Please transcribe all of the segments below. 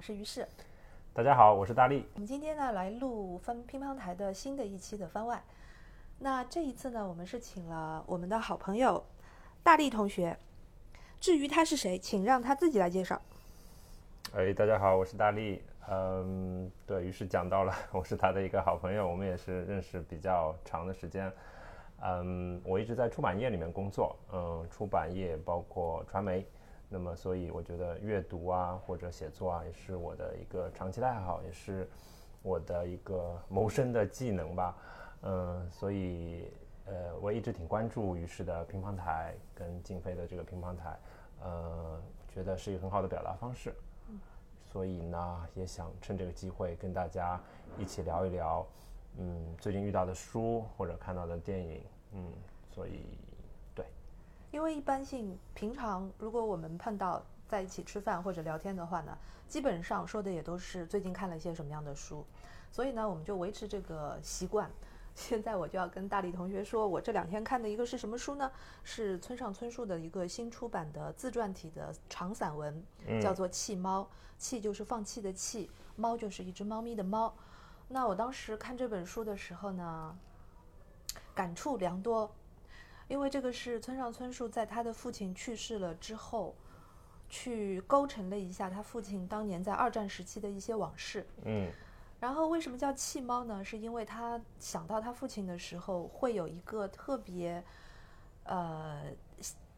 是于适。大家好，我是大力。我们今天呢来录分乒乓台的新的一期的番外。那这一次呢，我们是请了我们的好朋友大力同学。至于他是谁，请让他自己来介绍。哎，大家好，我是大力。嗯，对于是讲到了，我是他的一个好朋友，我们也是认识比较长的时间。嗯，我一直在出版业里面工作，嗯，出版业包括传媒，那么所以我觉得阅读啊或者写作啊也是我的一个长期的爱好，也是我的一个谋生的技能吧。嗯，所以呃，我一直挺关注于是的乒乓台跟静飞的这个乒乓台，呃，觉得是一个很好的表达方式。所以呢，也想趁这个机会跟大家一起聊一聊，嗯，最近遇到的书或者看到的电影，嗯，所以，因为一般性平常如果我们碰到在一起吃饭或者聊天的话呢，基本上说的也都是最近看了一些什么样的书，所以呢，我们就维持这个习惯。现在我就要跟大力同学说，我这两天看的一个是什么书呢？是村上春树的一个新出版的自传体的长散文，叫做《弃猫》。弃就是放弃的弃，猫就是一只猫咪的猫。那我当时看这本书的时候呢，感触良多，因为这个是村上春树在他的父亲去世了之后，去勾陈了一下他父亲当年在二战时期的一些往事。嗯。然后为什么叫弃猫呢？是因为他想到他父亲的时候，会有一个特别，呃，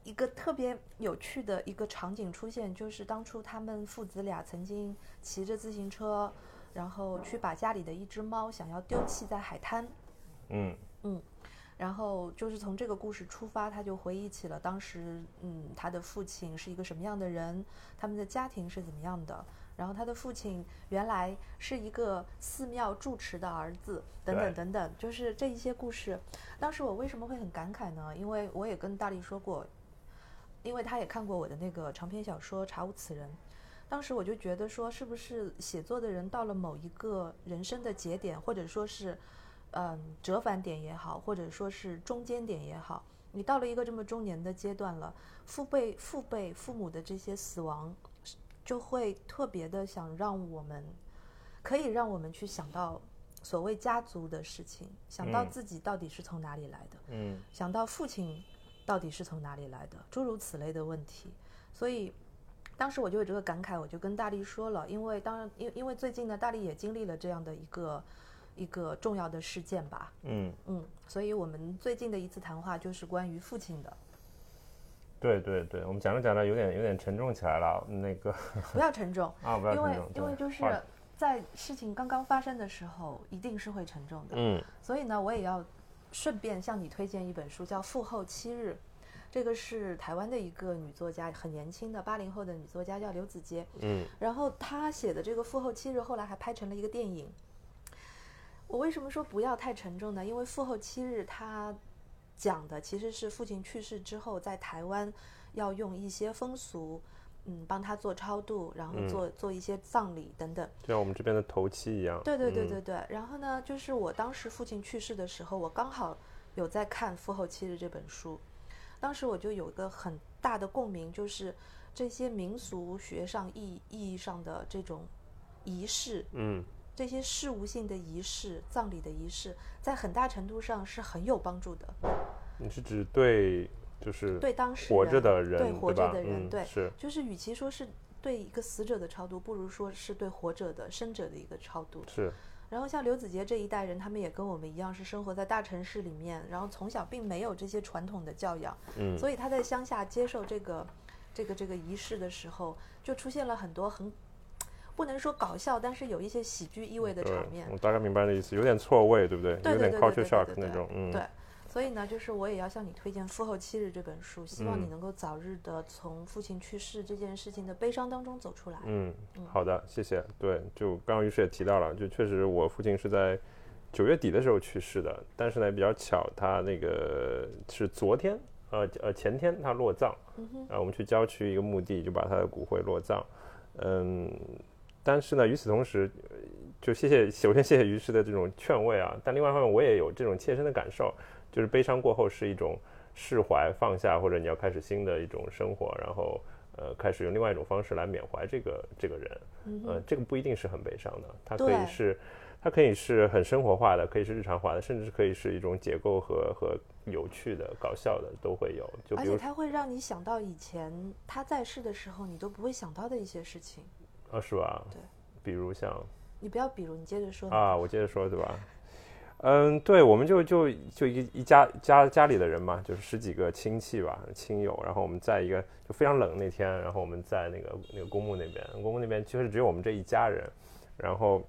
一个特别有趣的一个场景出现，就是当初他们父子俩曾经骑着自行车，然后去把家里的一只猫想要丢弃在海滩。嗯嗯，然后就是从这个故事出发，他就回忆起了当时，嗯，他的父亲是一个什么样的人，他们的家庭是怎么样的。然后他的父亲原来是一个寺庙住持的儿子，等等等等，就是这一些故事。当时我为什么会很感慨呢？因为我也跟大力说过，因为他也看过我的那个长篇小说《查无此人》。当时我就觉得说，是不是写作的人到了某一个人生的节点，或者说是嗯折返点也好，或者说是中间点也好，你到了一个这么中年的阶段了，父辈、父辈、父母的这些死亡。就会特别的想让我们，可以让我们去想到所谓家族的事情，想到自己到底是从哪里来的，嗯，想到父亲到底是从哪里来的，诸如此类的问题。所以当时我就有这个感慨，我就跟大力说了，因为当然，因因为最近呢，大力也经历了这样的一个一个重要的事件吧，嗯嗯，所以我们最近的一次谈话就是关于父亲的。对对对，我们讲着讲着有点有点沉重起来了。那个 不要沉重 啊，不要沉重，因为因为就是在事情刚刚发生的时候，一定是会沉重的。嗯，所以呢，我也要顺便向你推荐一本书，叫《父后七日》，这个是台湾的一个女作家，很年轻的八零后的女作家，叫刘子杰。嗯，然后她写的这个《父后七日》后来还拍成了一个电影。我为什么说不要太沉重呢？因为《父后七日》他。讲的其实是父亲去世之后，在台湾要用一些风俗，嗯，帮他做超度，然后做做一些葬礼等等，就像我们这边的头七一样。对对对对对。然后呢，就是我当时父亲去世的时候，我刚好有在看《父后七日》这本书，当时我就有一个很大的共鸣，就是这些民俗学上意意义上的这种仪式，嗯。这些事务性的仪式，葬礼的仪式，在很大程度上是很有帮助的。你是指对，就是对当时活着的人，对活着的人，对，是，就是与其说是对一个死者的超度，不如说是对活着的生者的一个超度。是。然后像刘子杰这一代人，他们也跟我们一样，是生活在大城市里面，然后从小并没有这些传统的教养，嗯，所以他在乡下接受这个这个这个仪式的时候，就出现了很多很。不能说搞笑，但是有一些喜剧意味的场面。我大概明白的意思，有点错位，对不对？对对对对对那种，嗯。对，所以呢，就是我也要向你推荐《父后七日》这本书，希望你能够早日的从父亲去世这件事情的悲伤当中走出来。嗯，好的，谢谢。对，就刚刚于是也提到了，就确实我父亲是在九月底的时候去世的，但是呢比较巧，他那个是昨天，呃呃前天他落葬，然后我们去郊区一个墓地就把他的骨灰落葬，嗯。但是呢，与此同时，就谢谢，首先谢谢于适的这种劝慰啊。但另外一方面，我也有这种切身的感受，就是悲伤过后是一种释怀、放下，或者你要开始新的一种生活。然后，呃，开始用另外一种方式来缅怀这个这个人，呃，这个不一定是很悲伤的，它可以是，它可以是很生活化的，可以是日常化的，甚至可以是一种解构和和有趣的、搞笑的都会有。就而且它会让你想到以前他在世的时候你都不会想到的一些事情。啊，是吧？对，比如像你不要比如，你接着说。啊，我接着说，对吧？嗯，对，我们就就就一一家家家里的人嘛，就是十几个亲戚吧，亲友，然后我们在一个就非常冷那天，然后我们在那个那个公墓那边，公墓那边其实只有我们这一家人，然后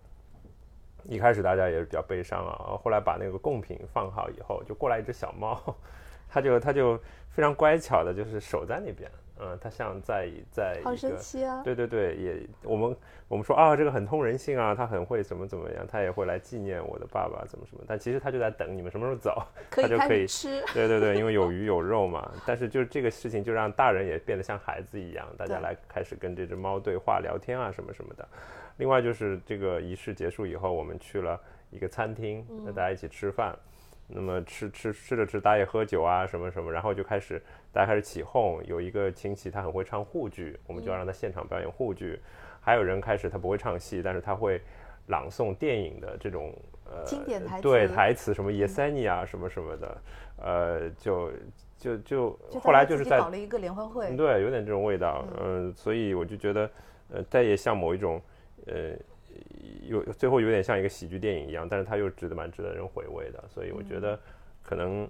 一开始大家也是比较悲伤啊，后来把那个贡品放好以后，就过来一只小猫，它就它就非常乖巧的，就是守在那边，嗯，它像在在好神个奇啊！对对对，也我们我们说啊，这个很通人性啊，他很会怎么怎么样，他也会来纪念我的爸爸怎么什么，但其实他就在等你们什么时候走，可以开它就可以吃。对对对，因为有鱼有肉嘛。但是就是这个事情就让大人也变得像孩子一样，大家来开始跟这只猫对话、聊天啊什么什么的。另外就是这个仪式结束以后，我们去了一个餐厅，那大家一起吃饭。那么吃吃吃着吃，大家也喝酒啊什么什么，然后就开始大家开始起哄。有一个亲戚他很会唱沪剧，我们就要让他现场表演沪剧。还有人开始他不会唱戏，但是他会朗诵电影的这种呃经典台词对台词，什么叶三尼啊什么什么的，呃，就就就就后来就是在搞了一个联欢会。对，有点这种味道，嗯、所以我就觉得，呃，它也像某一种，呃，有最后有点像一个喜剧电影一样，但是它又值得蛮值得人回味的，所以我觉得可能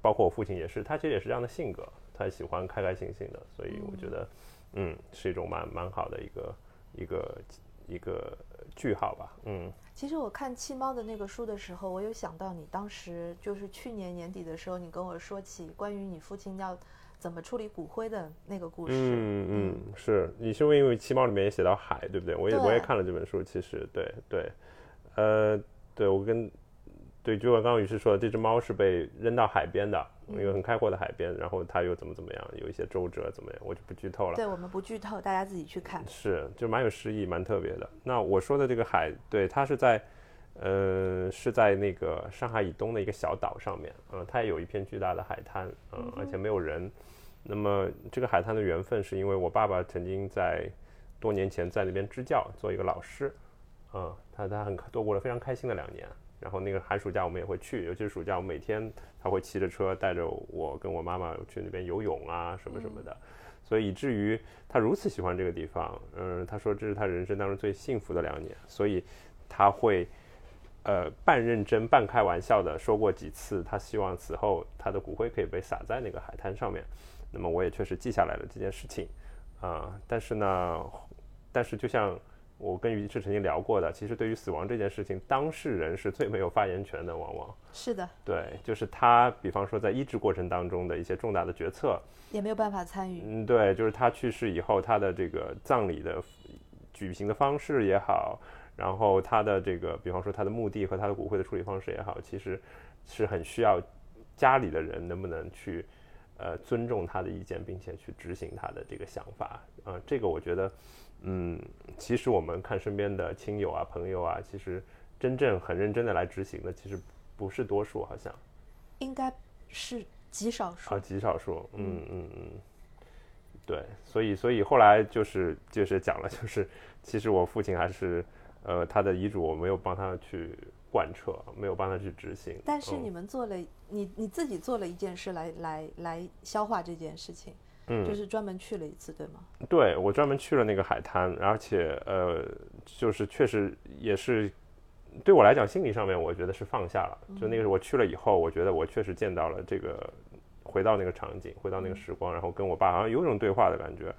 包括我父亲也是，他其实也是这样的性格，他喜欢开开心心的，所以我觉得，嗯，是一种蛮蛮好的一个一个一个句号吧，嗯。其实我看弃猫的那个书的时候，我有想到你当时就是去年年底的时候，你跟我说起关于你父亲要怎么处理骨灰的那个故事。嗯嗯，是你是因为《七猫》里面也写到海，对不对？我也我也看了这本书，其实对对，呃，对我跟对，就像刚刚于是说的，这只猫是被扔到海边的，一个很开阔的海边，然后它又怎么怎么样，有一些周折怎么样，我就不剧透了。对我们不剧透，大家自己去看。是，就蛮有诗意，蛮特别的。那我说的这个海，对，它是在，呃，是在那个上海以东的一个小岛上面，嗯、它也有一片巨大的海滩，嗯、而且没有人。那么这个海滩的缘分是因为我爸爸曾经在多年前在那边支教，做一个老师，嗯，他他很度过了非常开心的两年。然后那个寒暑假我们也会去，尤其是暑假，我每天他会骑着车带着我跟我妈妈去那边游泳啊什么什么的。所以以至于他如此喜欢这个地方，嗯，他说这是他人生当中最幸福的两年，所以他会呃半认真半开玩笑的说过几次，他希望此后他的骨灰可以被撒在那个海滩上面。那么我也确实记下来了这件事情，啊、但是呢，但是就像我跟于志曾经聊过的，其实对于死亡这件事情，当事人是最没有发言权的，往往是的，对，就是他，比方说在医治过程当中的一些重大的决策，也没有办法参与。嗯，对，就是他去世以后，他的这个葬礼的举行的方式也好，然后他的这个，比方说他的墓地和他的骨灰的处理方式也好，其实是很需要家里的人能不能去呃尊重他的意见，并且去执行他的这个想法。啊、这个我觉得，嗯，其实我们看身边的亲友啊、朋友啊，其实真正很认真的来执行的，其实不是多数，好像。应该是极少数。啊，极少数，嗯嗯嗯，对，所以所以后来就是就是讲了，就是其实我父亲还是呃他的遗嘱我没有帮他去贯彻，没有办法去执行。嗯但是你们做了，你你自己做了一件事来来来消化这件事情，嗯就是专门去了一次，对吗？对我专门去了那个海滩，而且呃，就是确实也是对我来讲，心理上面我觉得是放下了。就那个我去了以后，我觉得我确实见到了这个，回到那个场景，回到那个时光，然后跟我爸好像有一种对话的感觉。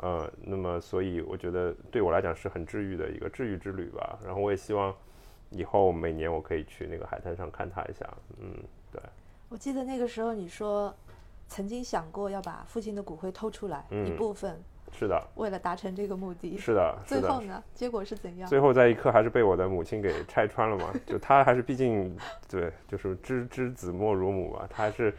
呃，那么所以我觉得对我来讲是很治愈的一个治愈之旅吧。然后我也希望以后每年我可以去那个海滩上看他一下。嗯，对，我记得那个时候你说，曾经想过要把父亲的骨灰偷出来、嗯一部分，是的，为了达成这个目的。是的，是的。最后呢，结果是怎样？最后在一刻还是被我的母亲给拆穿了嘛，就她还是毕竟对，就是知知子莫如母嘛，她还是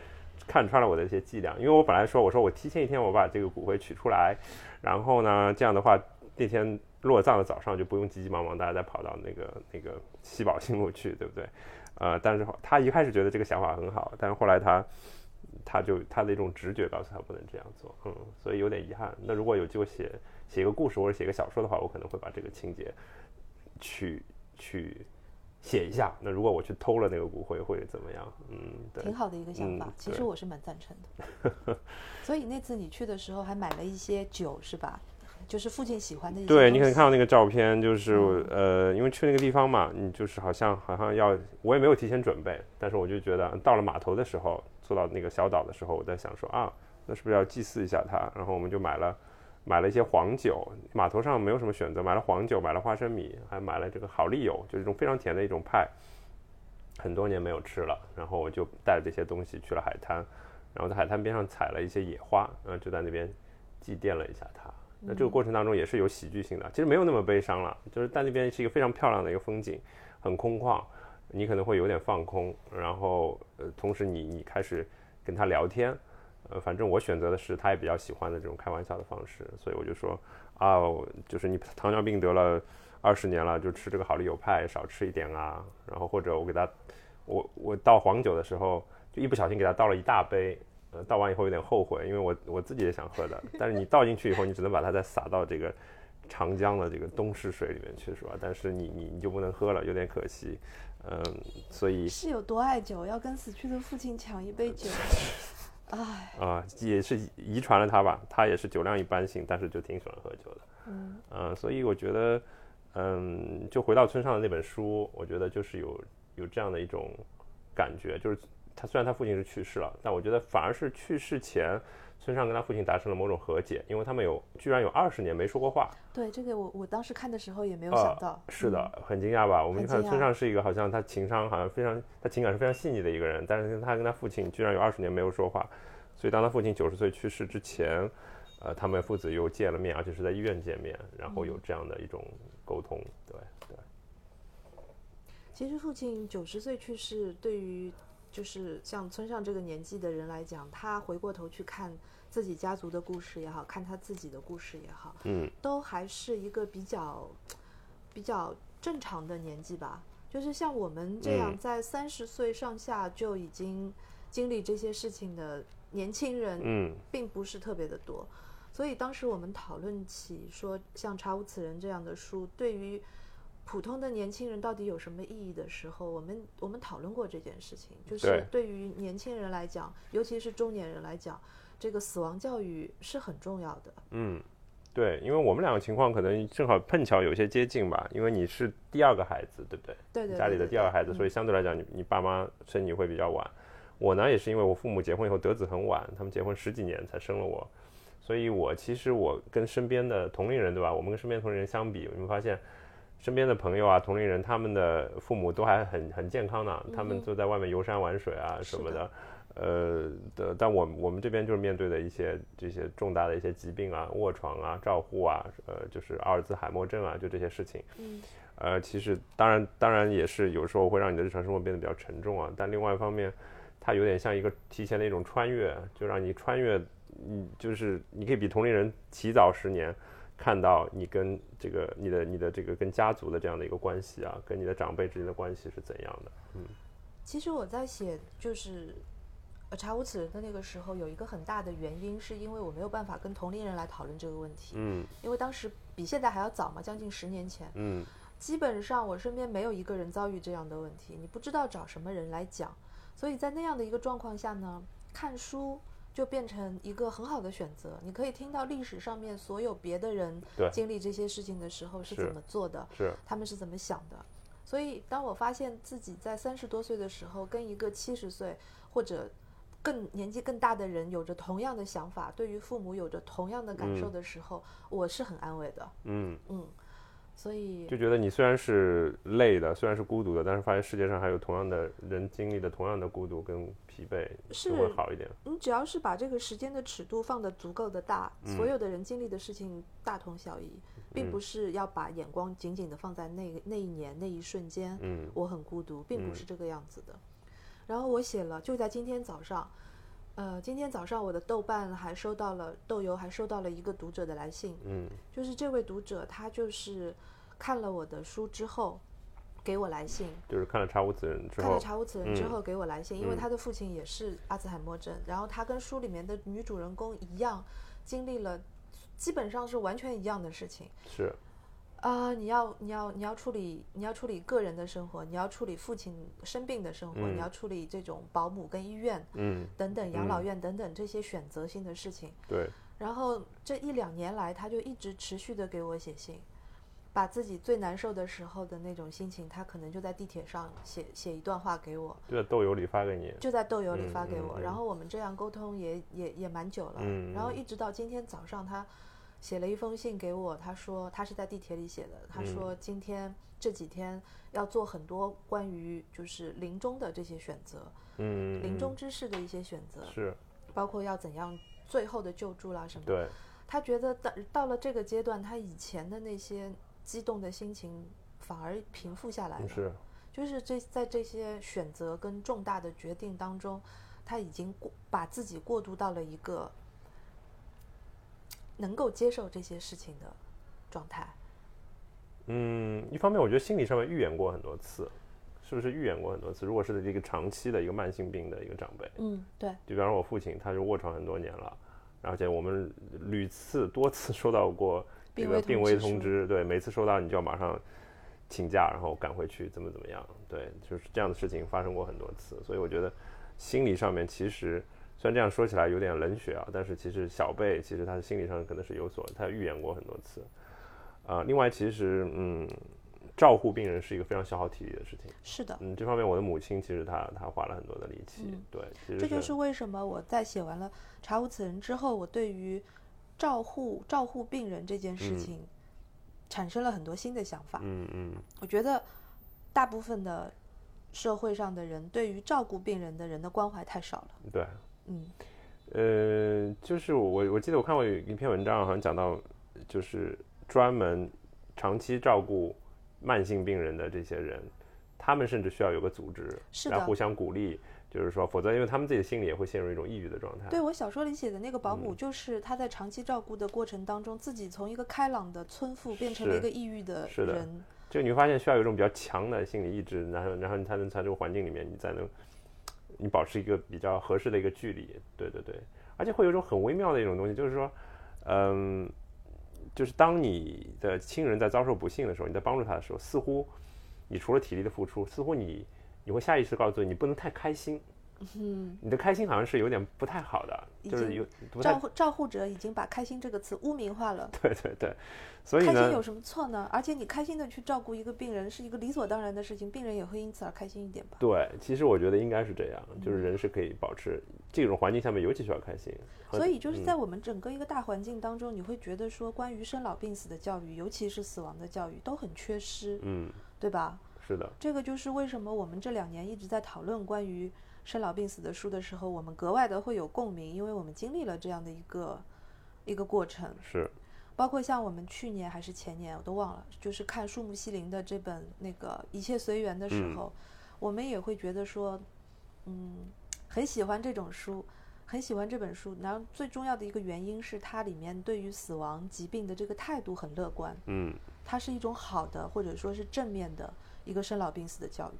看穿了我的一些伎俩。因为我本来说，我说我提前一天我把这个骨灰取出来，然后呢，这样的话那天落葬的早上就不用急急忙忙大家再跑到那个那个西宝新路去，对不对？呃，但是他一开始觉得这个想法很好，但是后来他他就他的一种直觉告诉他不能这样做，嗯，所以有点遗憾。那如果有机会写写一个故事或者写个小说的话，我可能会把这个情节去去写一下。那如果我去偷了那个骨灰会怎么样？嗯，对，挺好的一个想法。嗯其实我是蛮赞成的。所以那次你去的时候还买了一些酒是吧？就是父亲喜欢的一些对你可能看到那个照片，就是、嗯呃，因为去那个地方嘛，你就是好像好像要，我也没有提前准备，但是我就觉得到了码头的时候，坐到那个小岛的时候，我在想说啊，那是不是要祭祀一下他？然后我们就买了买了一些黄酒，码头上没有什么选择，买了黄酒，买了花生米，还买了这个好丽友，就是一种非常甜的一种派，很多年没有吃了，然后我就带着这些东西去了海滩，然后在海滩边上采了一些野花，然后就在那边祭奠了一下它。那这个过程当中也是有喜剧性的，其实没有那么悲伤了，就是在那边是一个非常漂亮的一个风景，很空旷，你可能会有点放空，然后呃，同时你你开始跟他聊天，呃，反正我选择的是他也比较喜欢的这种开玩笑的方式，所以我就说啊，就是你糖尿病得了二十年了，就吃这个好丽友派少吃一点啊，然后或者我给他，我我倒黄酒的时候就一不小心给他倒了一大杯，呃，倒完以后有点后悔，因为我我自己也想喝的，但是你倒进去以后，你只能把它再洒到这个长江的这个东逝水里面去，是吧？但是你你你就不能喝了，有点可惜，嗯，所以是有多爱酒，要跟死去的父亲抢一杯酒。哎，啊、也是遗传了他吧，他也是酒量一般性，但是就挺喜欢喝酒的，嗯呃，所以我觉得，嗯，就回到村上的那本书，我觉得就是有有这样的一种感觉，就是他虽然他父亲是去世了，但我觉得反而是去世前，村上跟他父亲达成了某种和解，因为他们有居然有二十年没说过话，对这个我我当时看的时候也没有呃想到。是的，嗯，很惊讶吧？我们就看村上是一个好像他情商好像非常，他情感是非常细腻的一个人，但是他跟他父亲居然有二十年没有说话，所以当他父亲九十岁去世之前，呃，他们父子又见了面，而且是在医院见面，然后有这样的一种沟通，对对，其实父亲九十岁去世，对于就是像村上这个年纪的人来讲，他回过头去看自己家族的故事也好看他自己的故事也好，嗯。都还是一个比较比较正常的年纪吧。就是像我们这样嗯。在三十岁上下就已经经历这些事情的年轻人，嗯。并不是特别的多，所以当时我们讨论起说，像《查无此人》这样的书，对于普通的年轻人到底有什么意义的时候，我们我们讨论过这件事情，就是对对于年轻人来讲，尤其是中年人来讲，这个死亡教育是很重要的。嗯，对，因为我们两个情况可能正好碰巧有些接近吧，因为你是第二个孩子，对不对？对对家里的第二个孩子，所以相对来讲，你你爸妈生你会比较晚。我呢，也是因为我父母结婚以后得子很晚，他们结婚十几年才生了我，所以我其实我跟身边的同龄人，对吧？我们跟身边同龄人相比，你会发现身边的朋友啊、同龄人，他们的父母都还很很健康呢，他们就在外面游山玩水啊什么的的。呃的，但我们我们这边就是面对的一些这些重大的一些疾病啊、卧床啊、照护啊，呃，就是阿尔兹海默症啊，就这些事情。嗯呃，其实当然当然也是有时候会让你的日常生活变得比较沉重啊，但另外一方面，它有点像一个提前的一种穿越，就让你穿越，嗯，就是你可以比同龄人提早十年，看到你跟这个你的你的这个跟家族的这样的一个关系啊，跟你的长辈之间的关系是怎样的？嗯其实我在写就是呃查无此人的那个时候，有一个很大的原因，是因为我没有办法跟同龄人来讨论这个问题，嗯因为当时比现在还要早嘛，将近十年前。嗯基本上我身边没有一个人遭遇这样的问题，你不知道找什么人来讲，所以在那样的一个状况下呢，看书就变成一个很好的选择。你可以听到历史上面所有别的人经历这些事情的时候是是怎么做的，是他们是怎么想的。所以当我发现自己在三十多岁的时候，跟一个七十岁或者更年纪更大的人有着同样的想法，对于父母有着同样的感受的时候，我是很安慰的。嗯，嗯，所以就觉得你虽然是累的，虽然是孤独的，但是发现世界上还有同样的人经历的同样的孤独跟疲惫，是就会好一点。你只要是把这个时间的尺度放得足够的大，所有的人经历的事情大同小异，并不是要把眼光紧紧的放在那那一年那一瞬间，嗯我很孤独，并不是这个样子的。然后我写了，就在今天早上，呃，今天早上我的豆瓣还收到了豆油还收到了一个读者的来信，嗯就是这位读者他就是看了我的书之后，给我来信，就是看了《查无此人》之后，看了《查无此人》之嗯后给我来信，因为嗯他的父亲也是阿兹海默症，然后他跟书里面的女主人公一样，经历了基本上是完全一样的事情。是啊、你要你要你要处理你要处理个人的生活，你要处理父亲生病的生活，嗯。你要处理这种保姆跟医院嗯，等等养老院等等这些选择性的事情。对，然后这一两年来，他就一直持续的给我写信，把自己最难受的时候的那种心情，他可能就在地铁上写写一段话给我，就在豆油里发给你，就在豆油里嗯发给我。嗯嗯。然后我们这样沟通也也也蛮久了，嗯然后嗯。一直到今天早上，他写了一封信给我，他说他是在地铁里写的，他嗯说今天这几天要做很多关于就是临终的这些选择，嗯，临嗯终之事的一些选择，是包括要怎样最后的救助啦什么。对，他觉得到到了这个阶段，他以前的那些激动的心情反而平复下来了。是就是这在这些选择跟重大的决定当中，他已经过把自己过渡到了一个能够接受这些事情的状态。嗯，一方面我觉得心理上面预演过很多次，是不是预演过很多次？如果是一个长期的一个慢性病的一个长辈，嗯，对，就比方说我父亲，他就卧床很多年了，而且我们屡次多次收到过这病危个病危通知通知，对，每次收到你就要马上请假，然后赶回去，怎么怎么样，对，就是这样的事情发生过很多次，所以我觉得心理上面其实虽然这样说起来有点冷血啊，但是其实小贝其实他的心理上可能是有所，他预言过很多次，啊、另外其实嗯。照护病人是一个非常消耗体力的事情，是的。嗯，这方面我的母亲其实她她花了很多的力气，嗯对，其实这就是为什么我在写完了《查无此人》之后，我对于照护照护病人这件事嗯情产生了很多新的想法。嗯嗯我觉得大部分的社会上的人对于照顾病人的人的关怀太少了。对，嗯呃，就是我我记得我看过有一篇文章，好像讲到就是专门长期照顾慢性病人的这些人，他们甚至需要有个组织是来互相鼓励，就是说，否则因为他们自己的心里也会陷入一种抑郁的状态。对我小说里写的那个保嗯姆，就是他在长期照顾的过程当中，自己从一个开朗的村妇变成了一个抑郁的是的人。这个你会发现需要有一种比较强的心理意志，然后然后你才能在这个环境里面，你才能你保持一个比较合适的一个距离。对对对，而且会有一种很微妙的一种东西，就是说，嗯，就是当你的亲人在遭受不幸的时候，你在帮助他的时候，似乎你除了体力的付出，似乎你你会下意识告诉你，你不能太开心。嗯，你的开心好像是有点不太好的，就是有照护照护者已经把“开心”这个词污名化了。对对对，所以开心有，什么错呢？而且你开心的去照顾一个病人是一个理所当然的事情，病人也会因此而开心一点吧。对，其实我觉得应该是这样，就是人是可以保持这种环境下面尤其需要开心。和所以就是嗯在我们整个一个大环境当中，你会觉得说，关于生老病死的教育，尤其是死亡的教育，都很缺失，嗯，对吧？是的，这个就是为什么我们这两年一直在讨论关于生老病死的书的时候，我们格外的会有共鸣，因为我们经历了这样的一个一个过程。是，包括像我们去年还是前年，我都忘了，就是看树木希林的这本那个《一切随缘》的时嗯候，我们也会觉得说，嗯，很喜欢这种书，很喜欢这本书。然后最重要的一个原因是它里面对于死亡、疾病的这个态度很乐观，嗯，它是一种好的或者说是正面的一个生老病死的教育。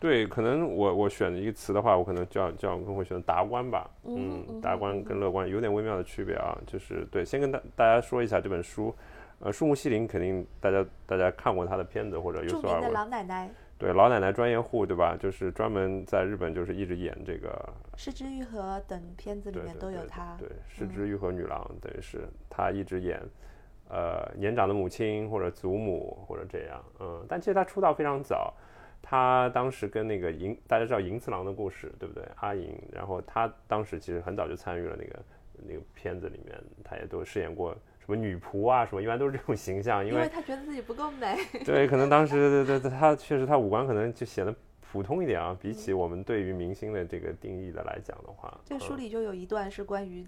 对，可能我我选一个词的话，我可能叫叫更会选达观吧，嗯达观跟乐观有点微妙的区别啊，就是对，先跟大大家说一下这本书，呃，树木希林肯定大家大家看过他的片子或者有著名的所耳闻，老奶奶。对，老奶奶专业户对吧？就是专门在日本就是一直演这个失之愈合等片子里面都有她。对，失之愈合女郎，等于是她一直演，呃，年长的母亲或者祖母或者这样，嗯，但其实她出道非常早，她当时跟那个银，大家知道银次郎的故事，对不对？阿银，然后他当时其实很早就参与了那个那个片子里面，他也都饰演过什么女仆啊什么，一般都是这种形象，因为因为她觉得自己不够美。对，可能当时对对，他确实他五官可能就显得普通一点啊，比起我们对于明星的这个定义的来讲的话，这书嗯里就有一段是关于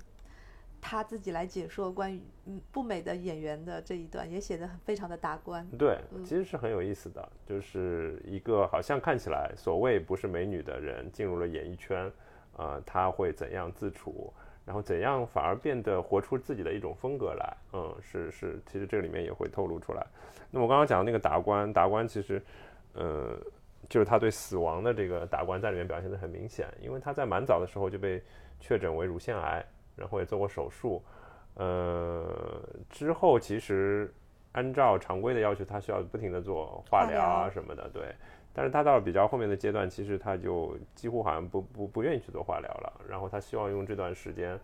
他自己来解说关于嗯不美的演员的这一段，也写得很非常的达观。对，嗯其实是很有意思的，就是一个好像看起来所谓不是美女的人进入了演艺圈，呃，他会怎样自处，然后怎样反而变得活出自己的一种风格来，嗯，是是，其实这里面也会透露出来。那么我刚刚讲的那个达观，达观其实，呃，就是他对死亡的这个达观在里面表现的很明显，因为他在蛮早的时候就被确诊为乳腺癌，然后也做过手术，呃，之后其实按照常规的要求，他需要不停的做化疗啊什么的，对。但是他到了比较后面的阶段，其实他就几乎好像不不不愿意去做化疗了，然后他希望用这段时间，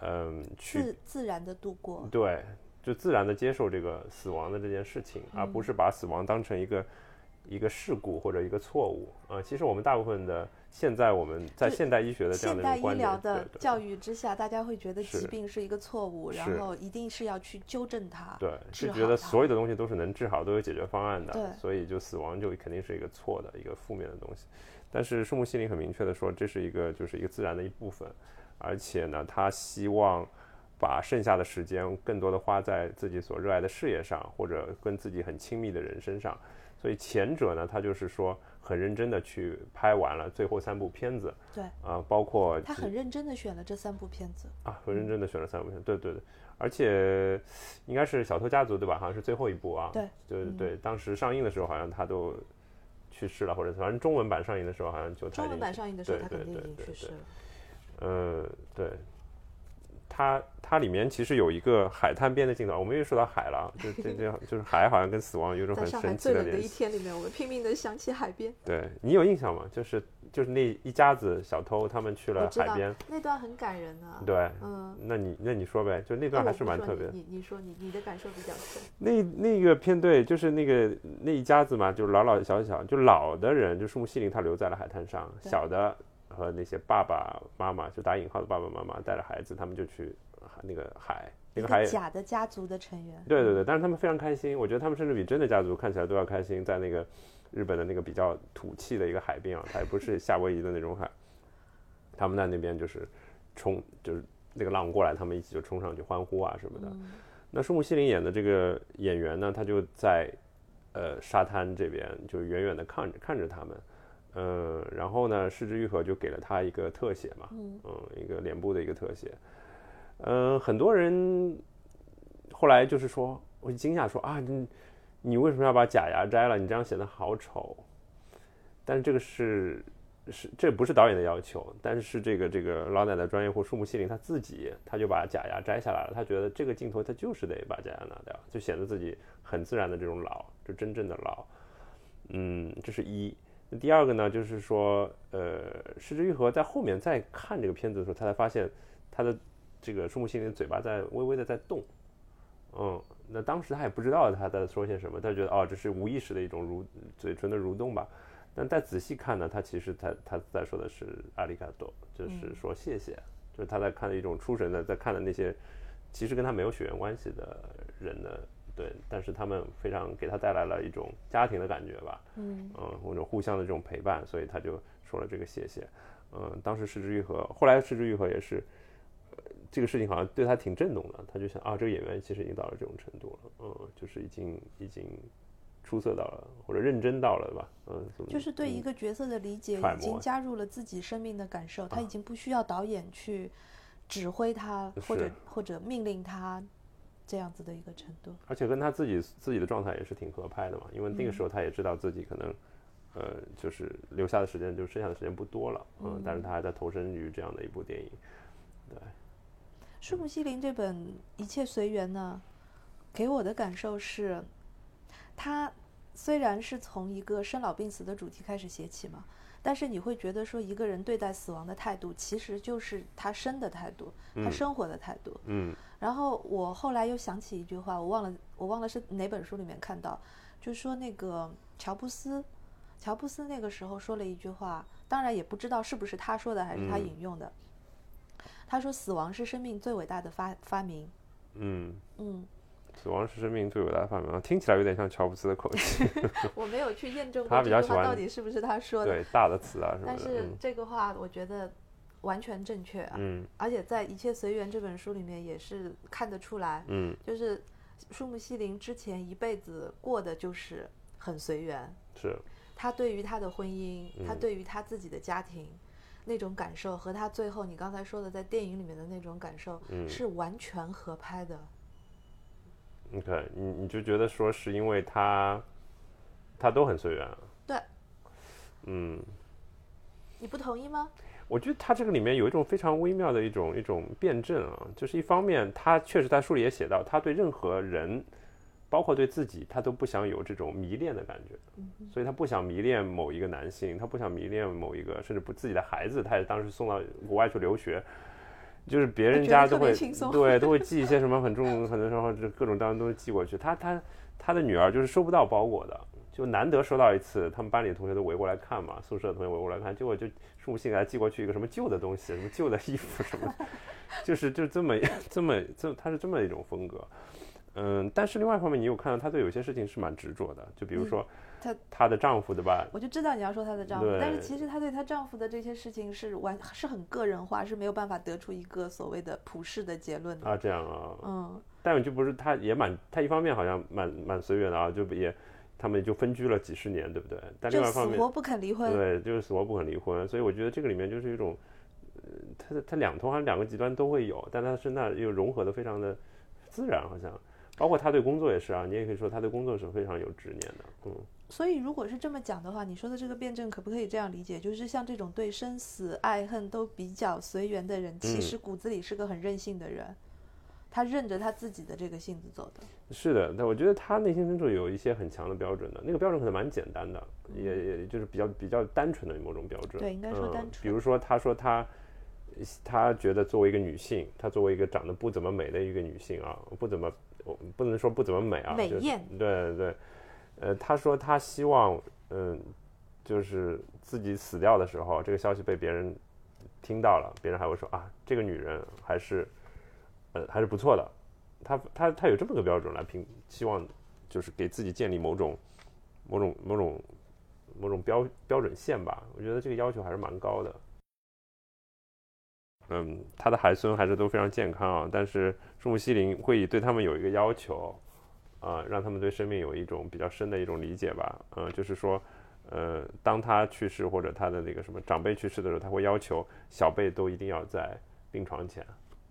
嗯，去自自然的度过，对，就自然的接受这个死亡的这件事情，而不是把死亡当成一个一个事故或者一个错误啊。其实我们大部分的。现在我们在现代医学的这样的现代医疗的教育之下，大家会觉得疾病是一个错误，然后一定是要去纠正它。对，是觉得所有的东西都是能治好，都有解决方案的。对，所以就死亡就肯定是一个错的一个负面的东西。但是树木心灵很明确的说，这是一个就是一个自然的一部分，而且呢，他希望把剩下的时间更多的花在自己所热爱的事业上，或者跟自己很亲密的人身上。所以前者呢，他就是说。很认真的去拍完了最后三部片子，对啊，包括他很认真的选了这三部片子啊，很认真的选了三部片，对对对，而且应该是《小偷家族》对吧？好像是最后一部啊，对对对，当时上映的时候好像他都去世了，或者反正中文版上映的时候好像就中文版上映的时候他肯定已经去世了，呃，对。它它里面其实有一个海滩边的镜头，我们又说到海了，就这这 就是海好像跟死亡有种很神奇的联系。最冷的一天里面，我们拼命的想起海边。对你有印象吗？就是就是那一家子小偷他们去了海边，那段很感人啊。对，嗯，那你那你说呗，就那段还是蛮特别。你你说你你的感受比较深。那那个片对就是那个那一家子嘛，就是老老小小，就老的人就树木希林他留在了海滩上，小的。和那些爸爸妈妈，就打引号的爸爸妈妈带着孩子，他们就去那个海，那个海假的家族的成员。对对对，但是他们非常开心，我觉得他们甚至比真的家族看起来都要开心。在那个日本的那个比较土气的一个海边啊，它也不是夏威夷的那种海，他们在那边就是冲，就是那个浪过来，他们一起就冲上去欢呼啊什么的。那树木希林演的这个演员呢，他就在呃沙滩这边，就远远的看着看着他们。嗯，然后呢，失之愈合就给了他一个特写嘛，嗯，一个脸部的一个特写。嗯，很多人后来就是说，我惊讶说啊，你你为什么要把假牙摘了？你这样显得好丑。但是这个是是这不是导演的要求，但是是这个这个老奶奶专业户树木希林他自己他就把假牙摘下来了，他觉得这个镜头他就是得把假牙拿掉，就显得自己很自然的这种老，就真正的老。嗯，这是一。第二个呢，就是说，呃，失之愈合在后面再看这个片子的时候，他才发现他的这个树木心灵嘴巴在微微的在动，嗯，那当时他也不知道他在说些什么，他觉得哦，这是无意识的一种蠕嘴唇的蠕动吧。但再仔细看呢，他其实他他在说的是阿里卡多，就是说谢谢，就是他在看的一种出神的，在看的那些其实跟他没有血缘关系的人的。对，但是他们非常给他带来了一种家庭的感觉吧，嗯嗯，或者互相的这种陪伴，所以他就说了这个谢谢，嗯，当时失之愈合，后来失之愈合也是，这个事情好像对他挺震动的，他就想啊，这个演员其实已经到了这种程度了，嗯，就是已经已经出色到了或者认真到了吧，嗯，就是对一个角色的理解已经加入了自己生命的感受，他已经不需要导演去指挥他或者或者命令他。这样子的一个程度，而且跟他自己自己的状态也是挺合拍的嘛，因为那个时候他也知道自己可能，呃，就是留下的时间就剩下的时间不多了，嗯，但是他还在投身于这样的一部电影，对。树木希林这本《一切随缘》呢，给我的感受是，他虽然是从一个生老病死的主题开始写起嘛。但是你会觉得说一个人对待死亡的态度，其实就是他生的态度，他生活的态度。嗯。然后我后来又想起一句话，我忘了，我忘了是哪本书里面看到，就说那个乔布斯，乔布斯那个时候说了一句话，当然也不知道是不是他说的还是他引用的。他说：“死亡是生命最伟大的发发明。”嗯嗯。死亡是生命最伟大的发明，听起来有点像乔布斯的口气。我没有去验证过这句话到底是不是他说的。对大的词啊什么的。但是这个话我觉得完全正确啊。嗯。而且在《一切随缘》这本书里面也是看得出来。嗯。就是树木希林之前一辈子过的就是很随缘。是。他对于他的婚姻，他对于他自己的家庭那种感受，和他最后你刚才说的在电影里面的那种感受，是完全合拍的。OK，你你就觉得说是因为他，他都很随缘。对，嗯，你不同意吗？我觉得他这个里面有一种非常微妙的一种一种辩证啊，就是一方面他确实在书里也写到，他对任何人，包括对自己，他都不想有这种迷恋的感觉，所以他不想迷恋某一个男性，他不想迷恋某一个，甚至不自己的孩子，他也当时送到国外去留学，就是别人家都会对都会寄一些什么很重，很多时候就各种当都寄过去，他他他的女儿就是收不到包裹的。就难得收到一次，他们班里的同学都围过来看嘛，宿舍的同学围过来看，结果就树木信给他寄过去一个什么旧的东西，什么旧的衣服什么，就是就这么 这么这他是这么一种风格，嗯，但是另外一方面，你有看到他对有些事情是蛮执着的，就比如说她她的丈夫对吧？我就知道你要说她的丈夫，但是其实她对她丈夫的这些事情是完是很个人化，是没有办法得出一个所谓的普世的结论的啊，这样啊，嗯，但就不是她也蛮她一方面好像蛮蛮随缘的啊，就也。他们就分居了几十年，对不对？但另外一方面，死活不肯离婚。对，就是死活不肯离婚。所以我觉得这个里面就是一种，呃，他他两头好像两个极端都会有，但他是那又融合的非常的自然，好像。包括他对工作也是啊，你也可以说他对工作是非常有执念的。嗯。所以如果是这么讲的话，你说的这个辩证可不可以这样理解？就是像这种对生死爱恨都比较随缘的人，其实骨子里是个很任性的人。他认着他自己的这个性子走的，是的。但我觉得他内心深处有一些很强的标准的，那个标准可能蛮简单的，也也就是比较比较单纯的某种标准。对，应该说单纯。比如说，他说他他觉得作为一个女性，她作为一个长得不怎么美的一个女性啊，不怎么，不能说不怎么美啊，美艳。对对，呃，他说他希望，嗯，就是自己死掉的时候，这个消息被别人听到了，别人还会说啊，这个女人还是。呃，还是不错的，他他他有这么个标准来评，希望就是给自己建立某种某种某种某种标标准线吧。我觉得这个要求还是蛮高的。嗯，他的孩孙还是都非常健康啊，但是树木希林会对他们有一个要求，啊，让他们对生命有一种比较深的一种理解吧。嗯，就是说，呃，当他去世或者他的那个什么长辈去世的时候，他会要求小辈都一定要在病床前。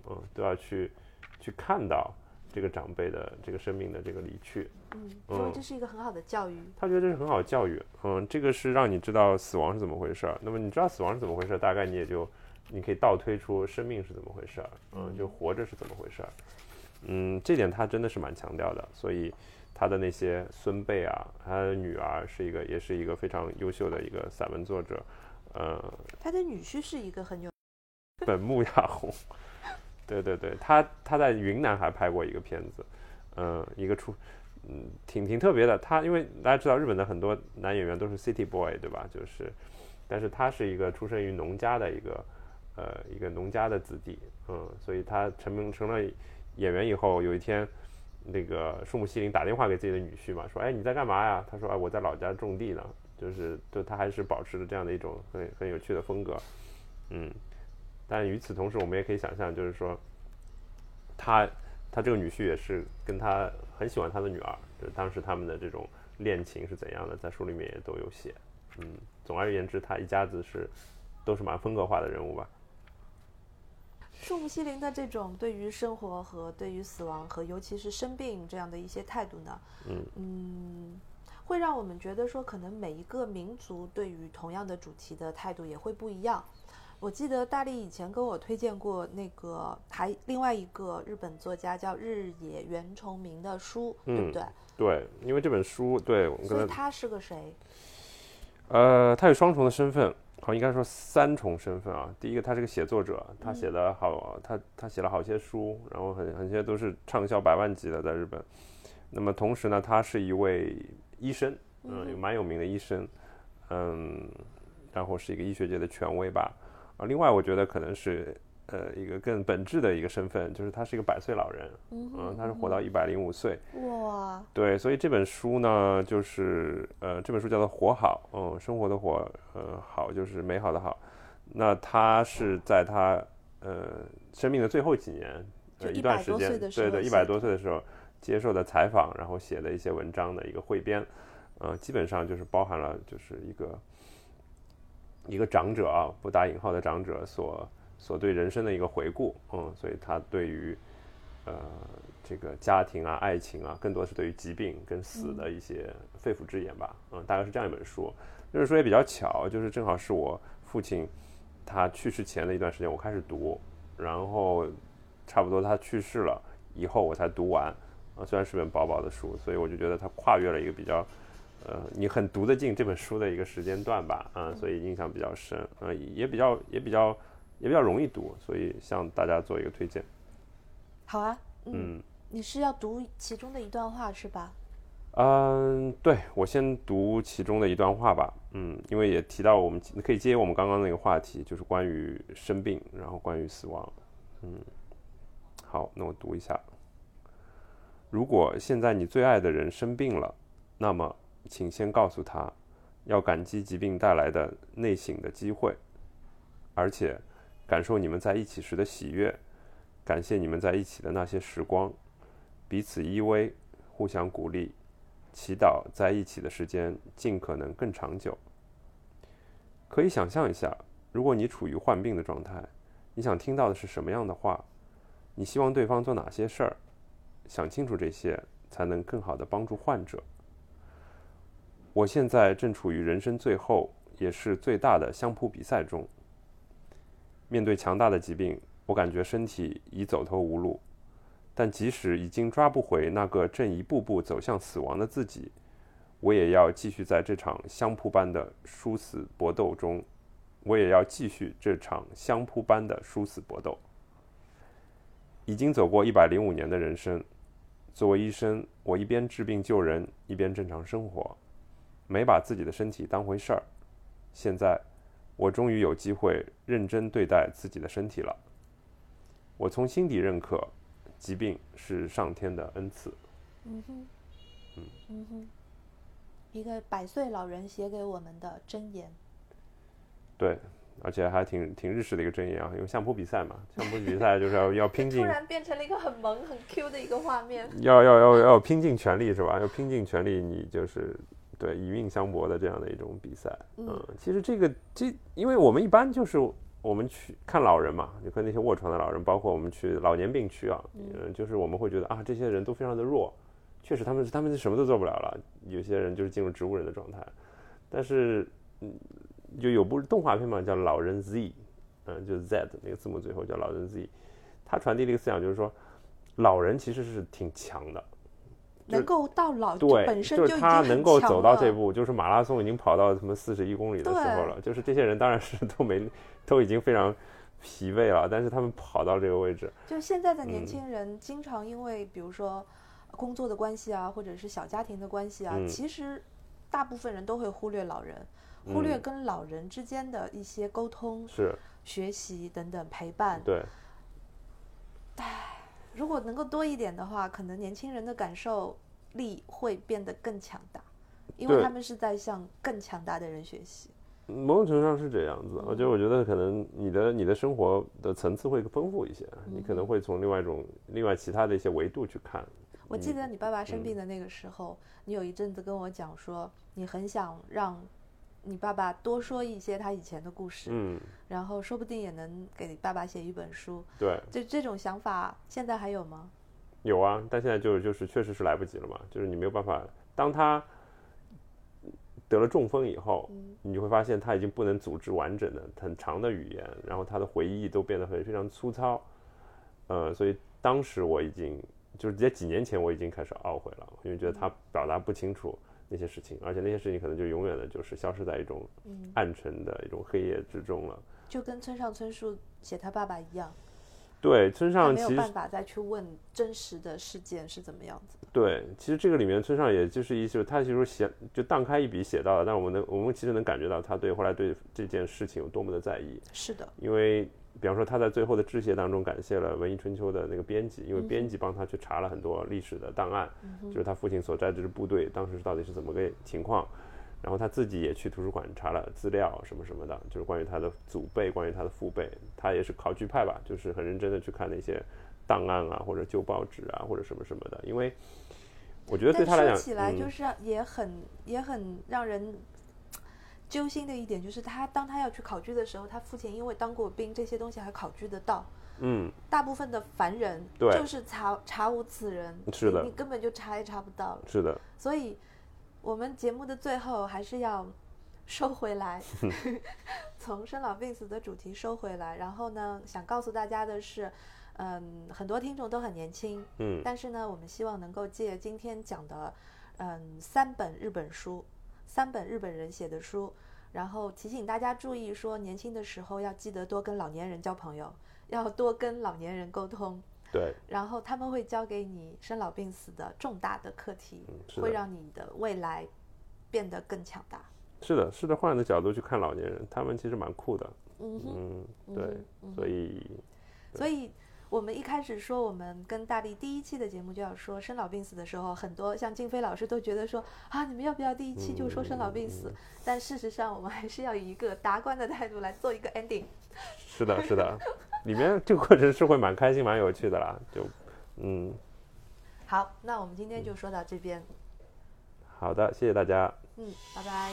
嗯，都要去去看到这个长辈的这个生命的这个离去。嗯，因为这是一个很好的教育。他觉得这是很好的教育。嗯，这个是让你知道死亡是怎么回事儿。那么你知道死亡是怎么回事儿，大概你也就你可以倒推出生命是怎么回事儿。嗯，就活着是怎么回事儿。嗯，这点他真的是蛮强调的。所以他的那些孙辈啊，他的女儿是一个，也是一个非常优秀的一个散文作者。呃，他的女婿是一个很有 本木雅弘。对对对，他他在云南还拍过一个片子，嗯，一个出，嗯，挺挺特别的。他因为大家知道日本的很多男演员都是 city boy，对吧？就是，但是他是一个出生于农家的一个，呃，一个农家的子弟，嗯，所以他成名成了演员以后，有一天，那个树木希林打电话给自己的女婿嘛，说，哎，你在干嘛呀？他说，哎，我在老家种地呢。就是，就他还是保持着这样的一种很很有趣的风格，嗯。但与此同时，我们也可以想象，就是说，他他这个女婿也是跟他很喜欢他的女儿，就当时他们的这种恋情是怎样的，在书里面也都有写。嗯，总而言之，他一家子是都是蛮风格化的人物吧。树木希林的这种对于生活和对于死亡和尤其是生病这样的一些态度呢，嗯嗯，会让我们觉得说，可能每一个民族对于同样的主题的态度也会不一样。我记得大力以前跟我推荐过那个还另外一个日本作家叫日野原重明的书，对不对？对，因为这本书，对，所以他是个谁？呃，他有双重的身份，好，应该说三重身份啊。第一个，他是个写作者，他写的好，他他写了好些书，然后很很些都是畅销百万级的在日本。那么同时呢，他是一位医生，嗯，有蛮有名的医生，嗯，然后是一个医学界的权威吧。啊，另外我觉得可能是，呃，一个更本质的一个身份，就是他是一个百岁老人，嗯，他是活到一百零五岁，哇，对，所以这本书呢，就是呃，这本书叫做《活好》，嗯，生活的活，呃，好就是美好的好，那他是在他呃生命的最后几年，呃，一段时间，对对，一百多岁的时候接受的采访，然后写的一些文章的一个汇编，呃，基本上就是包含了就是一个。一个长者啊，不打引号的长者所所对人生的一个回顾，嗯，所以他对于呃这个家庭啊、爱情啊，更多是对于疾病跟死的一些肺腑之言吧。嗯，大概是这样一本书。这本书也比较巧，就是正好是我父亲他去世前的一段时间，我开始读，然后差不多他去世了以后我才读完。啊，虽然是本薄薄的书，所以我就觉得它跨越了一个比较，呃，你很读得进这本书的一个时间段吧，啊，所以印象比较深，啊，也比较也比较也比较容易读，所以向大家做一个推荐。好啊，嗯，你是要读其中的一段话是吧？嗯，对，我先读其中的一段话吧，嗯，因为也提到我们可以接我们刚刚那个话题，就是关于生病，然后关于死亡，嗯，好，那我读一下。如果现在你最爱的人生病了，那么请先告诉他，要感激疾病带来的内省的机会，而且感受你们在一起时的喜悦，感谢你们在一起的那些时光，彼此依偎，互相鼓励，祈祷在一起的时间尽可能更长久。可以想象一下，如果你处于患病的状态，你想听到的是什么样的话？你希望对方做哪些事儿？想清楚这些，才能更好的帮助患者。我现在正处于人生最后也是最大的相扑比赛中。面对强大的疾病，我感觉身体已走投无路。但即使已经抓不回那个正一步步走向死亡的自己，我也要继续在这场相扑般的殊死搏斗中。我也要继续这场相扑般的殊死搏斗。已经走过一百零五年的人生。作为医生，我一边治病救人，一边正常生活，没把自己的身体当回事儿。现在，我终于有机会认真对待自己的身体了。我从心底认可，疾病是上天的恩赐。嗯哼，嗯嗯哼，一个百岁老人写给我们的箴言。对。而且还挺挺日式的一个箴言啊，因为相扑比赛嘛，相扑比赛就是要要拼 尽，突然变成了一个很萌很 Q 的一个画面，要要要要拼尽全力是吧？要拼尽全力，你就是对以命相搏的这样的一种比赛。嗯，其实这个这，因为我们一般就是我们去看老人嘛，你看那些卧床的老人，包括我们去老年病区啊，嗯，就是我们会觉得啊，这些人都非常的弱，确实他们他们什么都做不了了，有些人就是进入植物人的状态，但是嗯。就有部动画片嘛，叫《老人 Z》，嗯，就是 Z 那个字母最后叫《老人 Z》，他传递了一个思想，就是说，老人其实是挺强的，能够到老对，本身就他能够走到这步，就是马拉松已经跑到什么四十一公里的时候了，就是这些人当然是 都没都已经非常疲惫了，但是他们跑到这个位置，就现在的年轻人经常因为比如说工作的关系啊，或者是小家庭的关系啊，其实大部分人都会忽略老人。忽略跟老人之间的一些沟通、是学习等等陪伴。对，唉，如果能够多一点的话，可能年轻人的感受力会变得更强大，因为他们是在向更强大的人学习。某种程度上是这样子，而且我觉得可能你的你的生活的层次会丰富一些，你可能会从另外一种、另外其他的一些维度去看。我记得你爸爸生病的那个时候，你有一阵子跟我讲说，你很想让。你爸爸多说一些他以前的故事，嗯，然后说不定也能给你爸爸写一本书。对，就这种想法，现在还有吗？有啊，但现在就是就是确实是来不及了嘛，就是你没有办法。当他得了中风以后，你就会发现他已经不能组织完整的很长的语言，然后他的回忆都变得很非常粗糙。呃，所以当时我已经就是在几年前我已经开始懊悔了，因为觉得他表达不清楚。那些事情，而且那些事情可能就永远的，就是消失在一种暗沉的一种黑夜之中了。就跟村上春树写他爸爸一样。对，村上没有办法再去问真实的事件是怎么样子。对，其实这个里面村上也就是一就是他其实写就荡开一笔写到了，但我们能我们其实能感觉到他对后来对这件事情有多么的在意。是的，因为。比方说，他在最后的致谢当中感谢了《文艺春秋》的那个编辑，因为编辑帮他去查了很多历史的档案，就是他父亲所在的部队当时到底是怎么个情况，然后他自己也去图书馆查了资料什么什么的，就是关于他的祖辈，关于他的父辈，他也是考据派吧，就是很认真的去看那些档案啊，或者旧报纸啊，或者什么什么的，因为我觉得对他来讲，起来就是也很也很让人。揪心的一点就是，他当他要去考据的时候，他父亲因为当过兵，这些东西还考据得到。嗯，大部分的凡人对就是查查无此人，是的你，你根本就查也查不到了。是的，所以，我们节目的最后还是要收回来，从生老病死的主题收回来。然后呢，想告诉大家的是，嗯，很多听众都很年轻，嗯但是呢，我们希望能够借今天讲的，嗯，三本日本书，三本日本人写的书，然后提醒大家注意说，年轻的时候要记得多跟老年人交朋友，要多跟老年人沟通。对，然后他们会教给你生老病死的重大的课题，嗯会让你的未来变得更强大。是的，是的，换个角度去看老年人，他们其实蛮酷的，嗯哼，嗯，对，所以所以我们一开始说我们跟大力第一期的节目就要说生老病死的时候，很多像静飞老师都觉得说啊，你们要不要第一期就说生老病死？嗯 但事实上，我们还是要以一个达观的态度来做一个 ending。是的，是的，里面这个过程是会蛮开心、蛮有趣的啦，就，嗯，好，那我们今天就说到这边，好的，谢谢大家。嗯，拜拜。